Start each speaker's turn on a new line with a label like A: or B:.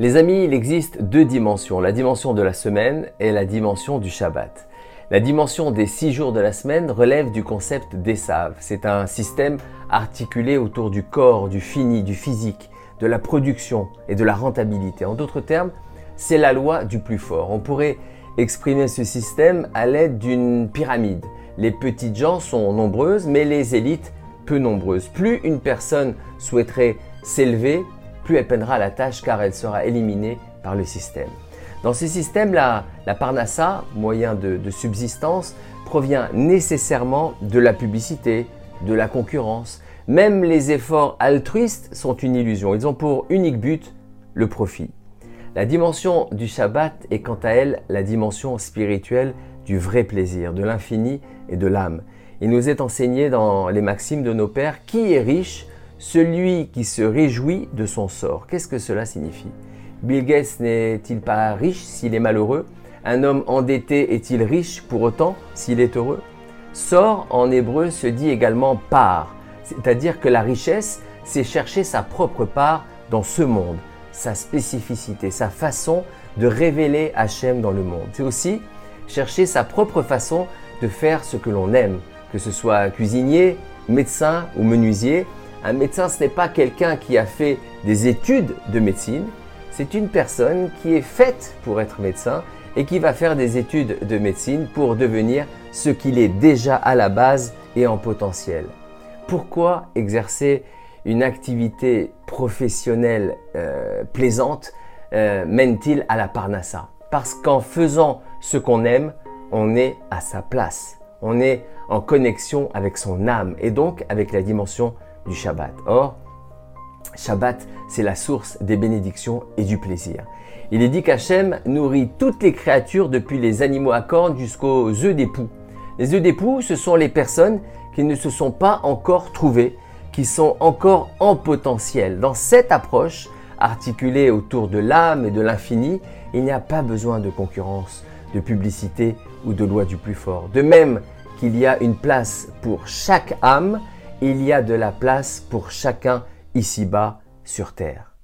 A: Les amis, il existe deux dimensions, la dimension de la semaine et la dimension du Shabbat. La dimension des six jours de la semaine relève du concept d'Esav. C'est un système articulé autour du corps, du fini, du physique, de la production et de la rentabilité. En d'autres termes, c'est la loi du plus fort. On pourrait exprimer ce système à l'aide d'une pyramide. Les petites gens sont nombreuses, mais les élites peu nombreuses. Plus une personne souhaiterait s'élever, plus elle peinera la tâche car elle sera éliminée par le système. Dans ce système, la, la parnassa, moyen de subsistance, provient nécessairement de la publicité, de la concurrence. Même les efforts altruistes sont une illusion. Ils ont pour unique but le profit. La dimension du Shabbat est quant à elle la dimension spirituelle du vrai plaisir, de l'infini et de l'âme. Il nous est enseigné dans les maximes de nos pères qui est riche? Celui qui se réjouit de son sort. Qu'est-ce que cela signifie? Bill Gates n'est-il pas riche s'il est malheureux? Un homme endetté est-il riche pour autant s'il est heureux? Sort en hébreu se dit également part, c'est-à-dire que la richesse, c'est chercher sa propre part dans ce monde, sa spécificité, sa façon de révéler Hachem dans le monde. C'est aussi chercher sa propre façon de faire ce que l'on aime, que ce soit cuisinier, médecin ou menuisier, un médecin, ce n'est pas quelqu'un qui a fait des études de médecine, c'est une personne qui est faite pour être médecin et qui va faire des études de médecine pour devenir ce qu'il est déjà à la base et en potentiel. Pourquoi exercer une activité professionnelle euh, plaisante euh, mène-t-il à la parnassa? Parce qu'en faisant ce qu'on aime, on est à sa place. On est en connexion avec son âme et donc avec la dimension du Shabbat. Or, Shabbat, c'est la source des bénédictions et du plaisir. Il est dit qu'Hachem nourrit toutes les créatures depuis les animaux à cornes jusqu'aux œufs d'époux. Les œufs d'époux, ce sont les personnes qui ne se sont pas encore trouvées, qui sont encore en potentiel. Dans cette approche, articulée autour de l'âme et de l'infini, il n'y a pas besoin de concurrence, de publicité ou de loi du plus fort. De même qu'il y a une place pour chaque âme il y a de la place pour chacun ici-bas sur Terre.